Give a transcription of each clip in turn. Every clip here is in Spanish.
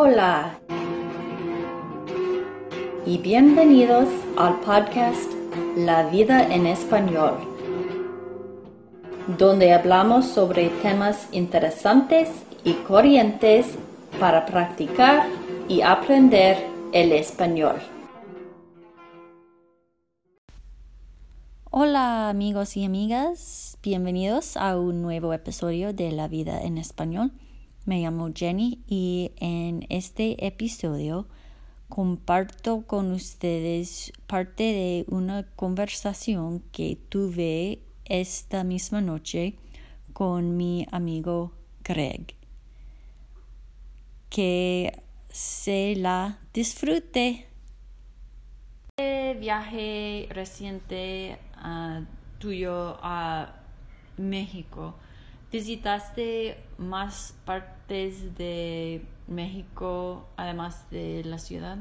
Hola y bienvenidos al podcast La vida en español, donde hablamos sobre temas interesantes y corrientes para practicar y aprender el español. Hola amigos y amigas, bienvenidos a un nuevo episodio de La vida en español. Me llamo Jenny y en este episodio comparto con ustedes parte de una conversación que tuve esta misma noche con mi amigo Greg. Que se la disfrute. Este viaje reciente ah, tuyo a México ¿Visitaste más partes de México además de la ciudad?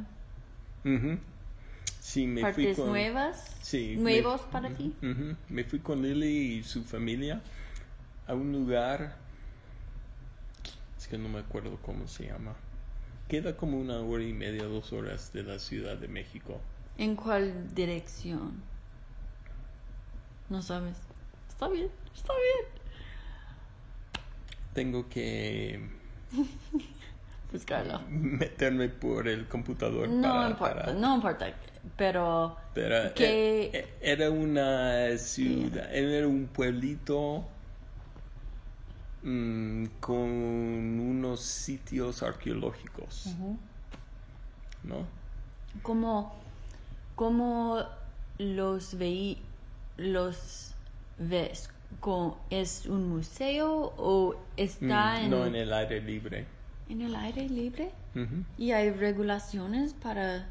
Sí, me ¿Partes fui con... nuevas? Sí. ¿Nuevos para ti? Me fui con Lily y su familia a un lugar, es que no me acuerdo cómo se llama. Queda como una hora y media, dos horas de la Ciudad de México. ¿En cuál dirección? No sabes. Está bien, está bien tengo que buscarlo. Meterme por el computador. No importa, no importa. Pero, pero que... E, e, era una ciudad, era un pueblito mm, con unos sitios arqueológicos. ¿No? Como, como los veí, los ves es un museo o está mm, en... No, en el aire libre. ¿En el aire libre? Y hay regulaciones para...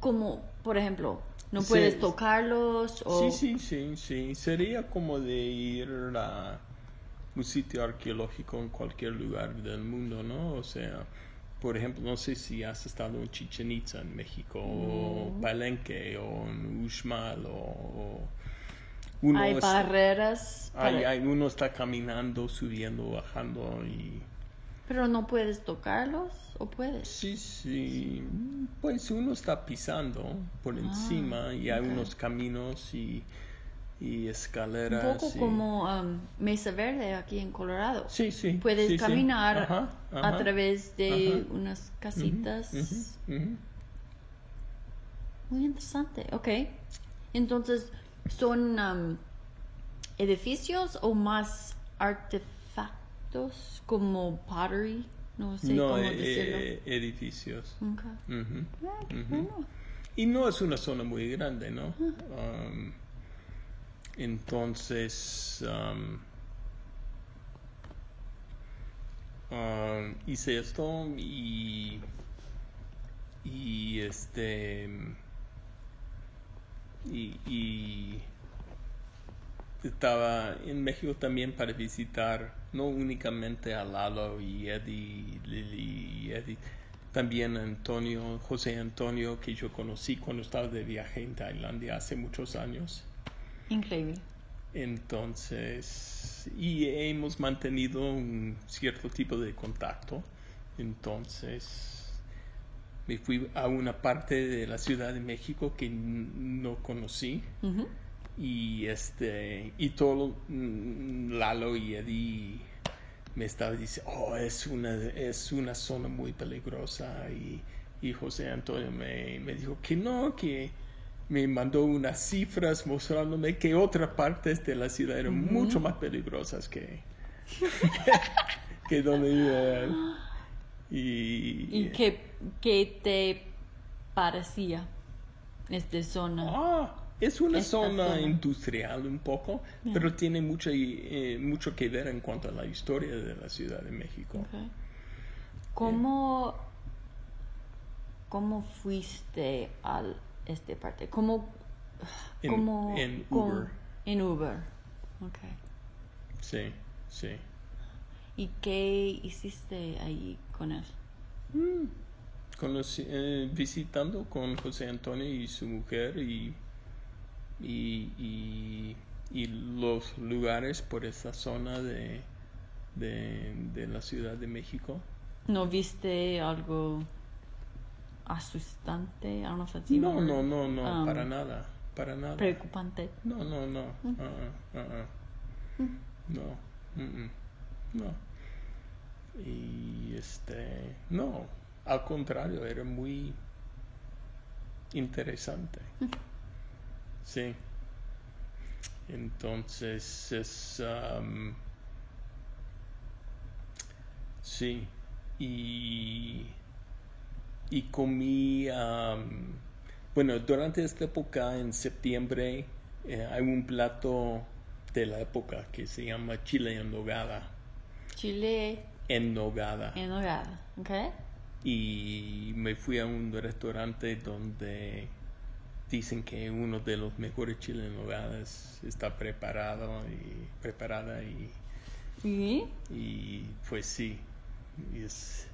Como, por ejemplo, no puedes tocarlos o... Sí, sí, sí, sí. Sería como de ir a un sitio arqueológico en cualquier lugar del mundo, ¿no? O sea, por ejemplo, no sé si has estado en Chichen Itza en México, o Palenque, o en Uxmal, o hay barreras. Hay, uno está caminando, subiendo, bajando y... Pero no puedes tocarlos o puedes. Sí, sí. Pues uno está pisando por ah, encima y hay unos caminos y, y escaleras. Un poco como um, Mesa Verde aquí en Colorado. Sí, sí. Puedes caminar a través de unas casitas. Muy interesante. Ok. Entonces, ¿Son um, edificios o más artefactos como pottery? No sé cómo eh, decirlo. edificios. Ah, y no es una zona muy grande, ¿no? Ah. Um, entonces, um, hice esto y, y este y, estaba en México también para visitar no únicamente a Lalo y Eddie, Lili y Eddie, también a Antonio, José Antonio, que yo conocí cuando estaba de viaje en Tailandia hace muchos años. Increíble. Entonces, y hemos mantenido un cierto tipo de contacto. Entonces, me fui a una parte de la Ciudad de México que no conocí. Y este y todo mm, Lalo y Eddie me estaba diciendo oh es una es una zona muy peligrosa y, y José Antonio me, me, dijo que no que me mandó unas cifras mostrándome que otras partes de la ciudad eran mucho más peligrosas que que donde iba y, ¿Y qué, qué te parecía esta zona? Ah, es una zona, industrial un poco, pero tiene mucho, eh, mucho que ver en cuanto a la historia de la Ciudad de México. ¿Cómo, ¿Cómo fuiste a esta parte? ¿Cómo, en, en Uber. En Uber, ok. Sí, sí. ¿Y qué hiciste ahí con él? Mm. Eh, visitando con José Antonio y su mujer y, y, y, los lugares por esa zona de, de, la Ciudad de México. ¿No viste algo asustante? No, no, no, no, Um, para nada, para nada. Preocupante. No, no, no. uh-uh, uh-uh. No. mm-mm, No. Y este. No. Al contrario, era muy interesante. Sí. Entonces es. um, sí. Y. Y comí. um, bueno, durante esta época, en septiembre, eh, hay un plato de la época que se llama chile en nogada. Chile En nogada. en nogada, ¿ok? Y me fui a un restaurante donde dicen que uno de los mejores chiles en nogada es- está preparado y preparada y, ¿Y? y pues sí. Es.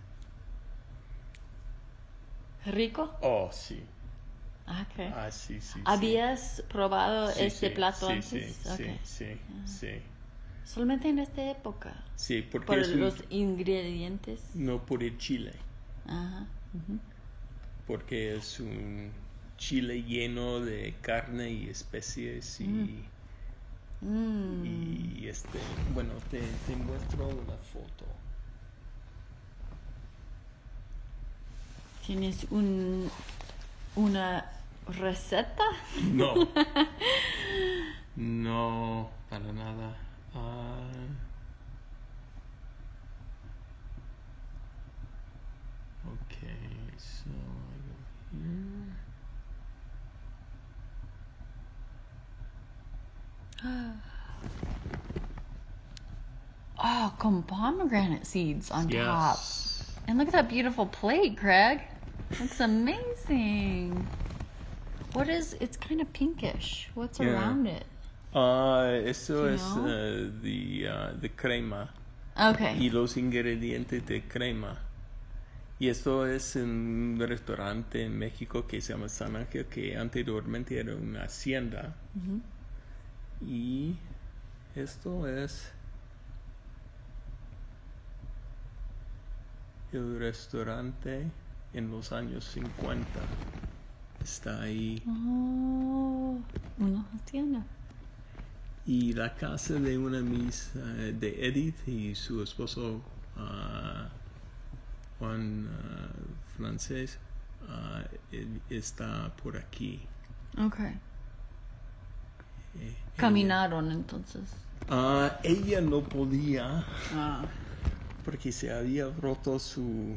¿Rico? Oh, sí. Ah, ok. Ah, sí, sí. sí. ¿Habías probado Sí, este sí, plato antes? Sí, sí, sí, sí. Solamente en esta época. Sí, porque Por es un- los ingredientes. no por el chile, Ajá. porque es un chile lleno de carne y especies y, Mm. y este, bueno, te, te muestro una foto. ¿Tienes un, una receta? No, no, para nada. Ah, okay, so I go here. Oh, con pomegranate seeds on top. And look at that beautiful plate, Craig. That's amazing. What is, it's kind of pinkish. What's Yeah. around it? Ah, eso es eh, de, ah, de crema Okay. y los ingredientes de crema. Y esto es un restaurante en México que se llama San Ángel, que anteriormente era una hacienda. Y esto es el restaurante en los años 50. Está ahí. Oh, una hacienda. Y la casa de una mis, eh, de Edith y su esposo ah, Juan ah, francés ah, está por aquí. Okay. Eh, Caminaron entonces. ella, ah, ella no podía Ah. porque se había roto su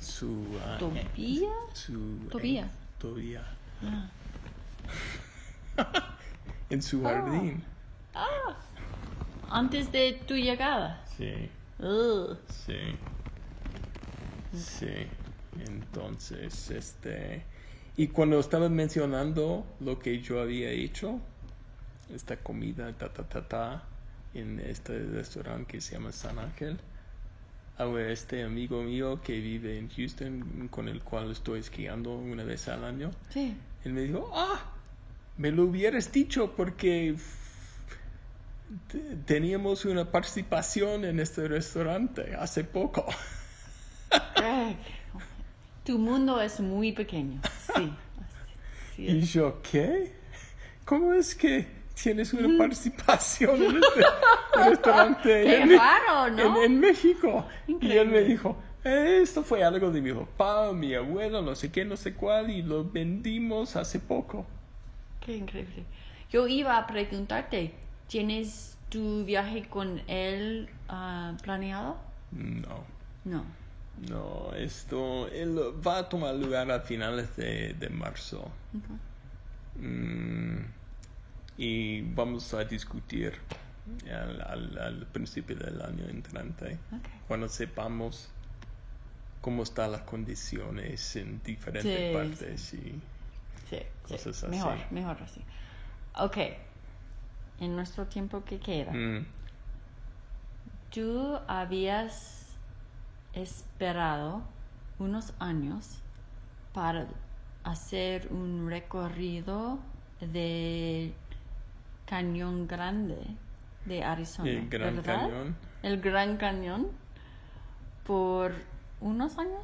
su ah, eh, ¿Tobilla? su Tobilla. eh, tobilla Ah. en su jardín. Ah. Antes de tu llegada. Sí. Ugh. Sí. Sí. Entonces, este. Y cuando estaba mencionando lo que yo había hecho, esta comida, ta, ta, ta, ta, en este restaurante que se llama San Ángel, ahora este amigo mío que vive en Houston, con el cual estoy esquiando una vez al año, Sí. él me dijo, ah, me lo hubieras dicho porque teníamos una participación en este restaurante hace poco. Greg, tu mundo es muy pequeño. Sí. Sí Y yo, ¿qué? ¿Cómo es que tienes una participación en este restaurante Qué en, raro, ¿no? en- en México? Y él me dijo, "Eh, esto fue algo de mi papá, mi abuelo, no sé qué, no sé cuál, y lo vendimos hace poco. Qué increíble. Yo iba a preguntarte, ¿tienes tu viaje con él ah, planeado? No. No. No, esto él va a tomar lugar a finales de, de marzo. Mm, y vamos a discutir al, al- al principio del año entrante, cuando sepamos cómo están las condiciones en diferentes Sí, partes. Y, Sí, sí. Cosas así. Mejor, mejor así. Ok. En nuestro tiempo que queda, Mm, tú habías esperado unos años para hacer un recorrido de Cañón Grande de Arizona. el Gran ¿verdad? Cañón. El Gran Cañón. por unos años.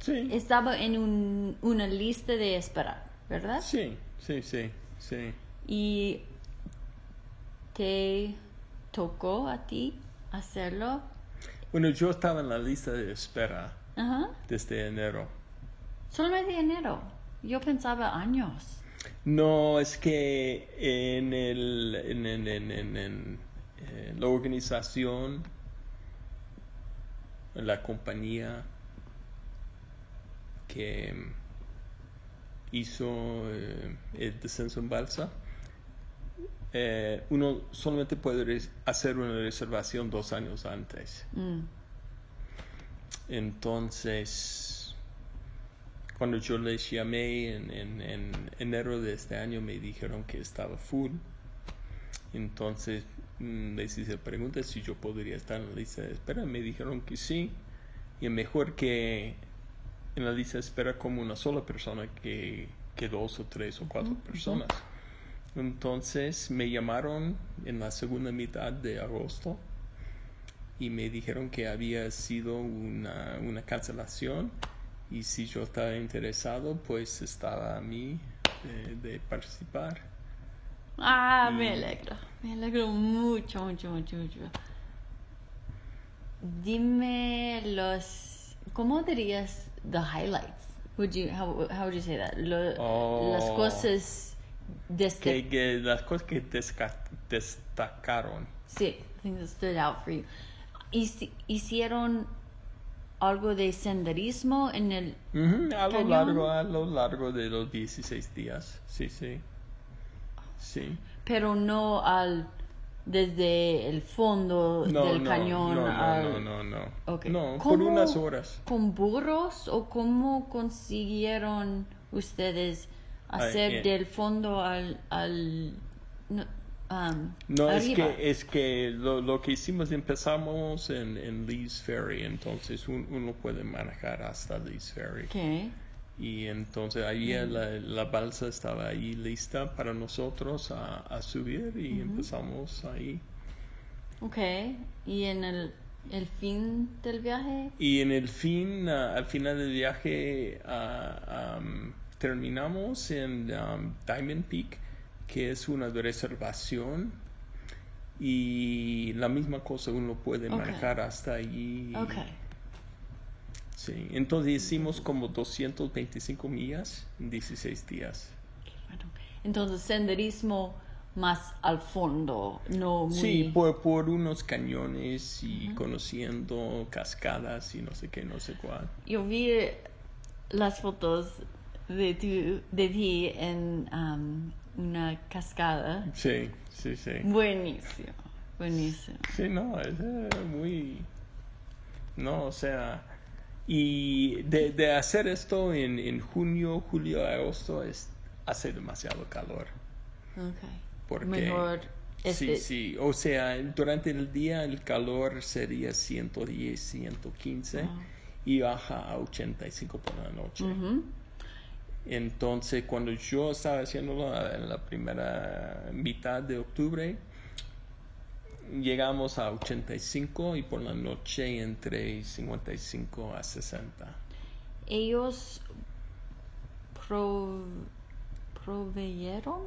Sí. Estaba en un- una lista de espera, ¿verdad? Sí, sí, sí, sí. Y te tocó a ti hacerlo. Bueno, yo estaba en la lista de espera Ajá. desde enero. Solamente enero. Yo pensaba años. No, es que en, el, en, en- en- en- en, eh, la organización, en la compañía que hizo eh, el descenso en balsa, eh, uno solamente puede hacer una reservación dos años antes. Mm. Entonces, cuando yo les llamé en, en- en enero de este año, me dijeron que estaba full. Entonces, mm, les hice preguntas si yo podría estar en la lista de espera. Me dijeron que sí. Y mejor que en la lista de espera como una sola persona que, que dos o tres o cuatro personas. Entonces, me llamaron en la segunda mitad de agosto y me dijeron que había sido una, una cancelación y si yo estaba interesado pues estaba a mí eh, de participar. Ah, me alegro. Me alegro mucho, mucho, mucho, mucho. Dime los. ¿Cómo dirías the highlights? Would you how how would you say that? Lo- Oh. Las cosas Que, que las cosas que destacaron. sí, things that stood out for you. Hici- Hicieron algo de senderismo en el Ujú, a lo Cañón. largo a lo largo de los 16 días. Sí, sí. Sí. pero no al desde el fondo No, del no, cañón no, no, al no, no, no. No, por ¿Cómo- unas horas. ¿Con burros o cómo consiguieron ustedes hacer eh. del fondo al... al no, um, No, es arriba? que, es que lo, lo que hicimos, empezamos en, en Lee's Ferry, entonces un- uno puede manejar hasta Lee's Ferry. Ok. Y entonces ahí la, la balsa estaba ahí lista para nosotros a, a subir y empezamos ahí. Ok. ¿Y en el, el fin del viaje? Y en el fin, ah, al final del viaje, am, terminamos en am, Diamond Peak, que es una reservación. Y la misma cosa uno puede Ok. manejar hasta allí. Ok. Sí, entonces hicimos como 225 millas en 16 días. Entonces, senderismo más al fondo, no muy... Sí, por, por unos cañones y conociendo cascadas y no sé qué, no sé cuál. Yo vi las fotos de, tu, de ti en um, una cascada. Sí, sí, sí. Buenísimo, buenísimo. Sí, no, es eh, muy... No, o sea... Y de, de hacer esto en, en junio, julio, agosto, es, hace demasiado calor. Okay. Porque, Mejor este, Sí, sí. O sea, durante el día el calor sería 110, 115 y baja a 85 por la noche. Ujú. Entonces, cuando yo estaba haciéndolo en la primera mitad de octubre, llegamos a 85 y por la noche entre 55 a 60. Ellos pro- proveyeron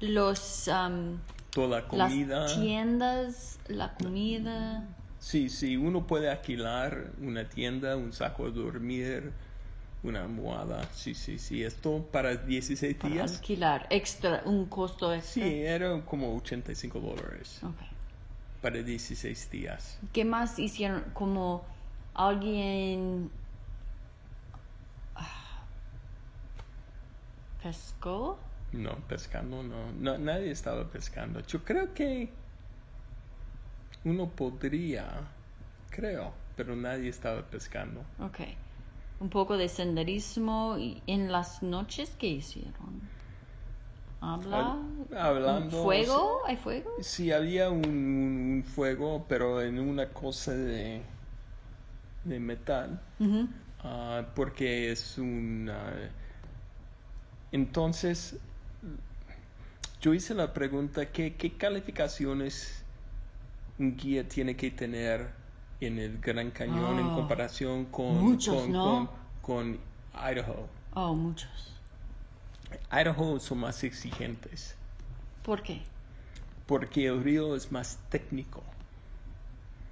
los um, Toda la comida. las tiendas, la comida. Sí, sí, uno puede alquilar una tienda, un saco de dormir, una almohada. Sí, sí, sí. Esto para 16 para días. alquilar extra, un costo Sí, extra. era como 85 dólares Okay. para 16 días. ¿Qué más hicieron? Como alguien ah, pescó. No, pescando no. no. Nadie estaba pescando. Yo creo que uno podría, creo, pero nadie estaba pescando. Ok. Un poco de senderismo y en las noches ¿qué hicieron? Habla. Hab- hablando, ¿Un ¿Fuego? ¿Hay fuego? Sí, había un, fuego, pero en una cosa de, de metal. Ah, porque es un... entonces, yo hice la pregunta, ¿qué, qué calificaciones un guía tiene que tener en el Gran Cañón en Oh. comparación con, Muchos, con, ¿no? con- con Idaho. Oh, muchos. Idaho son más exigentes ¿Por qué? porque el río es más técnico,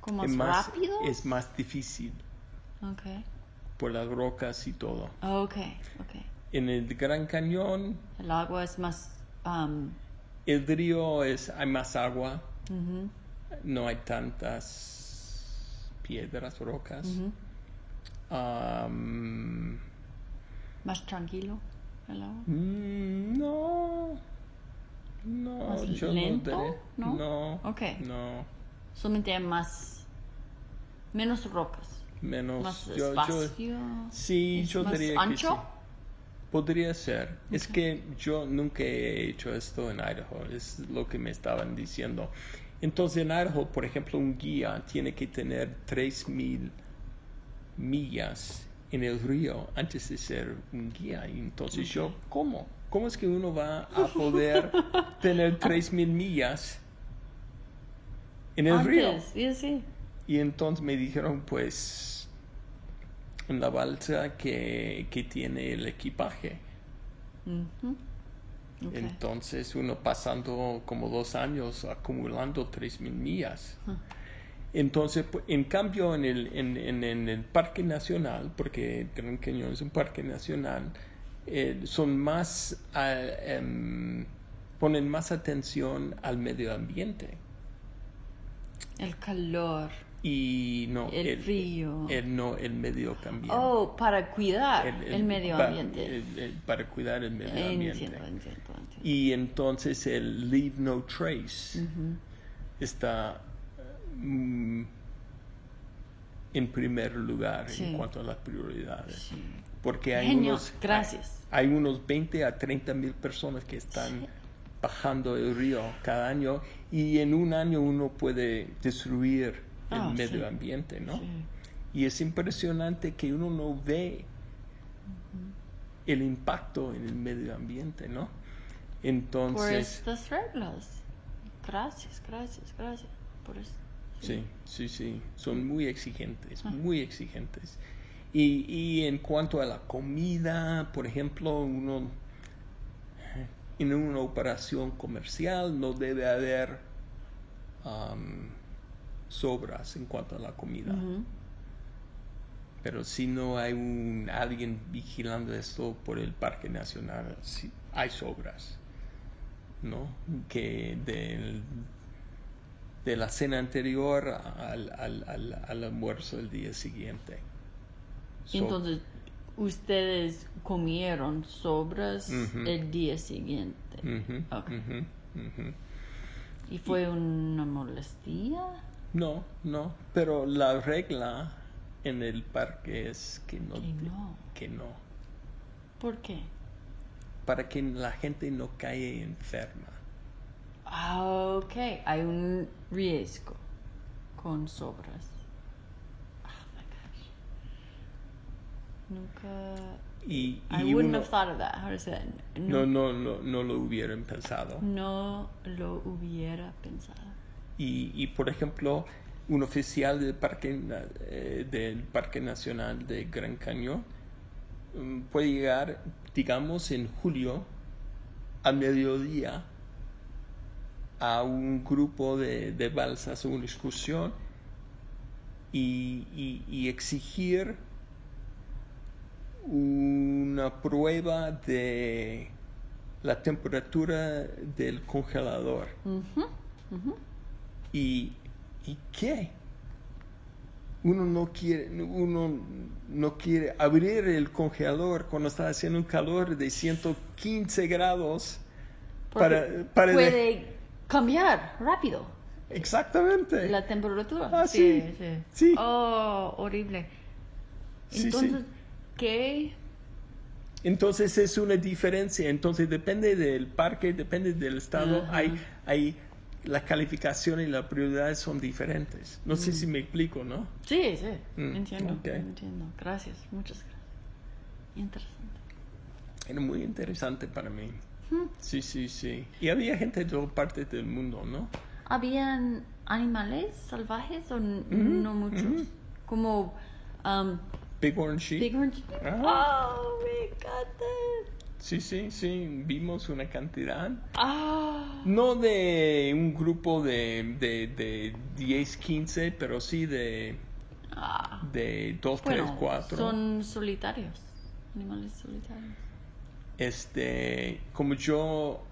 ¿Como es más, rápido? es más difícil Ok. por las rocas y todo. Ok, ok. En el Gran Cañón El agua es más... um, el río es hay más agua, ujú, no hay tantas piedras, rocas. más tranquilo el agua. mm, no, no, ¿Más yo lento? no. ¿No? No, Ok. no, Solamente hay más... Menos rocas. menos. Más yo, yo, espacio. sí, ¿Es yo más diría ancho? que sí. Podría ser. Es que yo nunca he hecho esto en Idaho, es lo que me estaban diciendo. Entonces en Idaho, por ejemplo, un guía tiene que tener 3.000 millas en el río antes de ser un guía. Y entonces yo, ¿cómo? ¿Cómo es que uno va a poder tener 3.000 millas en el río? Sí, sí. Y entonces me dijeron, pues, en la balsa que, que tiene el equipaje. Ujú. Entonces uno pasando como dos años acumulando tres mil millas. Entonces, pu- en cambio, en el, en, en- en el Parque Nacional, porque Gran Cañón es un parque nacional, eh, son más, ah, em, ponen más atención al medio ambiente. El calor. Y no, El frío. el- no, el medio ambiente. Oh, para cuidar el, medio ambiente. el- el- para cuidar el medio ambiente. entiendo, entiendo. Y entonces el Leave No Trace está mm, en primer lugar Sí. en cuanto a las prioridades. Sí. Porque hay Genio, unos, gracias. Hay, hay unos 20 a 30 mil personas que están bajando el río cada año y en un año uno puede destruir el Ah, medio sí. ambiente, ¿no? Sí. Y es impresionante que uno no ve el impacto en el medio ambiente, ¿no? Por Entonces, estas reglas. Gracias, gracias, gracias. Por eso. sí, sí, sí, son muy exigentes, Ah. muy exigentes. Y, y en cuanto a la comida, por ejemplo, uno en una operación comercial no debe haber sobras en cuanto a la comida. Pero si no hay un, alguien vigilando esto por el Parque Nacional, sí, hay sobras, ¿no? Que del, de la cena anterior al, al, al, al almuerzo del día siguiente. So- Entonces, ustedes comieron sobras el día siguiente. ¿Y fue una molestia? No, no, pero la regla en el parque es que no, Que no. que no, ¿Por qué? para que la gente no caiga enferma. Ah, ok. Hay un riesgo con sobras. Oh my gosh. Nunca. Y, I wouldn't uno- have thought of that. How to say it? no, no, no, no lo hubieran pensado. no lo hubiera pensado. Y, y, por ejemplo, un oficial del Parque, eh, del Parque Nacional de Gran Cañón mm, puede llegar, digamos, en julio al mediodía a un grupo de, de balsas o una excursión y, y- exigir una prueba de la temperatura del congelador. Ujú, ujú. ¿Y, ¿Y qué? Uno no quiere, uno no quiere abrir el congelador cuando está haciendo un calor de 115 grados para, Porque para de- puede cambiar rápido exactamente. la temperatura. Ah, sí, sí. Oh, horrible. Sí, sí. Entonces, ¿qué? Entonces es una diferencia. Entonces depende del parque, depende del estado. Ajá. Hay, hay la calificación y las prioridades son diferentes. No sé si me explico, ¿no? Sí, sí, Mm, entiendo, entiendo. Gracias, muchas gracias. Interesante. Era muy interesante para mí. Hmm. Sí, sí, sí. Y había gente de todas partes del mundo, ¿no? Habían animales salvajes o n- no muchos? Como um, Bighorn Sheep. bighorn. Ah. Oh, me encanta. Sí, sí, sí, vimos una cantidad. Ah, No de un grupo de, de, de 10, 15, pero sí de, ah. de 2, 3, Bueno, 4. son solitarios, animales solitarios. Este, como yo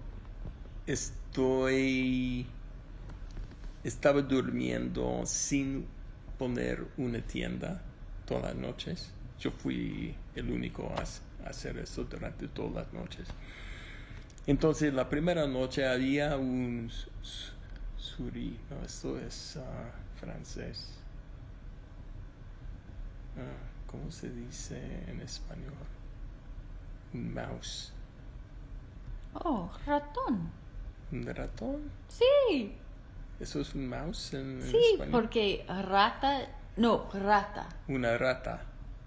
estoy, estaba durmiendo sin poner una tienda todas las noches. Yo fui el único a, a hacer eso durante todas las noches. Entonces, la primera noche había un su- su- suri, no, esto es ah, francés. Ah, ¿Cómo se dice en español? Un mouse. Oh, ratón. ¿Un ratón? Sí, ¿Eso es un mouse en, en sí, español? porque rata, no, rata, Una rata.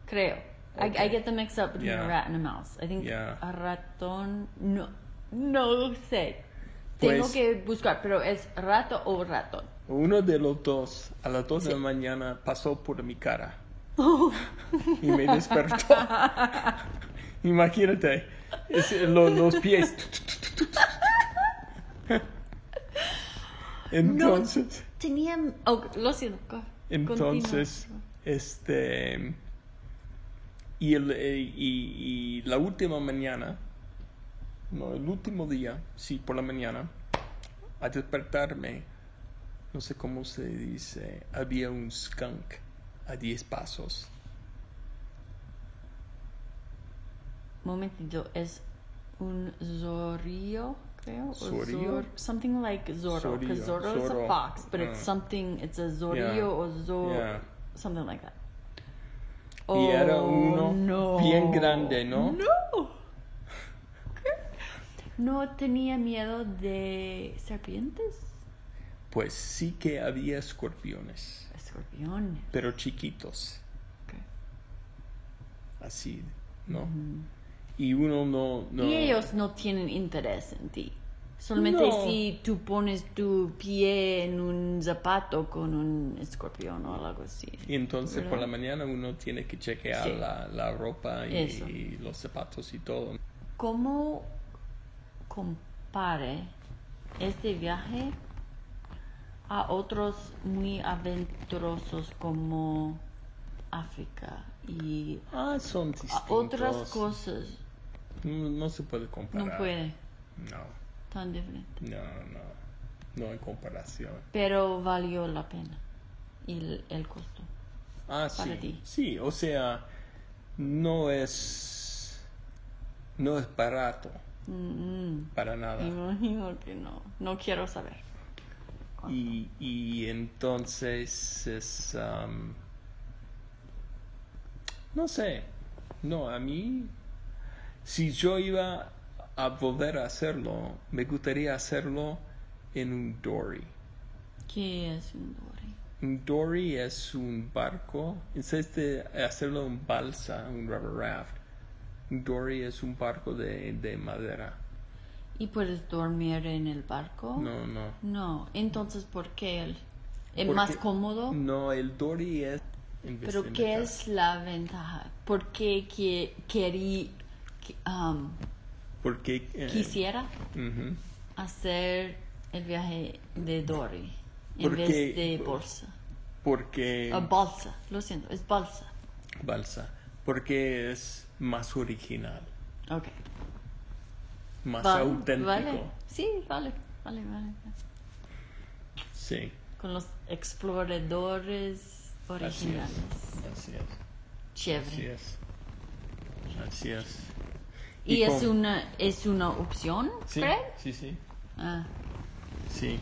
creo. I, get them mixed up between a rat and a mouse. I think Yeah. a ratón, no, no sé. Pues- Tengo que buscar, pero es rato o ratón. Uno de los dos, a las dos de la mañana, pasó por mi cara. y me despertó. Imagínate, es- lo- los pies. Entonces, Tenía, oh, lo siento. entonces, continúa. este, y, el, eh, y, y la última mañana, no, el último día, sí, por la mañana, a despertarme, no sé cómo se dice, había un skunk a 10 pasos. Momentito, es un zorrillo, creo. Zorrillo? zor- something like Zorro, because Zorrillo, Zorro is a Zorro, fox, but ah. it's something, it's a zorrillo Yeah, or zor, yeah. something like that. Y era Oh, uno no. bien grande, ¿no? No. No tenía miedo de serpientes, Pues sí que había escorpiones, escorpiones. pero chiquitos, Ok. así, ¿no? Y uno no... no Y ellos no tienen interés en ti. Solamente No. si tú pones tu pie en un zapato con un escorpión o algo así. Y entonces por la mañana uno tiene que chequear Sí. la, la ropa y, y los zapatos y todo. ¿Cómo compare este viaje a otros muy aventurosos como África y Ah, son a distintos. otras cosas? No, no se puede comparar. No puede, No, tan diferente. no, no. No hay comparación. Pero valió la pena y el, el costo. Ah, Para sí. ti. Sí, o sea, no es... No es barato, Mm, para nada. me imagino que no. No quiero saber. Y, y entonces es... no sé, no, a mí, si yo iba a volver a hacerlo, me gustaría hacerlo en un dory. ¿Qué es un dory? Un dory es un barco, en vez de hacerlo en balsa, un rubber raft, dory es un barco de, de madera. ¿Y puedes dormir en el barco? No, no. No, entonces ¿por qué el, es Porque- más cómodo? No, el dory es... Pero ¿qué es la ventaja? ¿Por qué que, querí, que, um, Porque... eh, quisiera hacer el viaje de Dory en Porque- vez de bolsa? Porque... Balsa, lo siento, es balsa. balsa. Porque es más original, Ok. más Vale, auténtico. Vale, sí, vale, vale, vale. Sí, Con los exploradores así originales. es. Así es. Así Chévere. es. Así es. ¿Y, es, con- una, es una opción, Sí, Fred? sí, sí. Ah, Sí.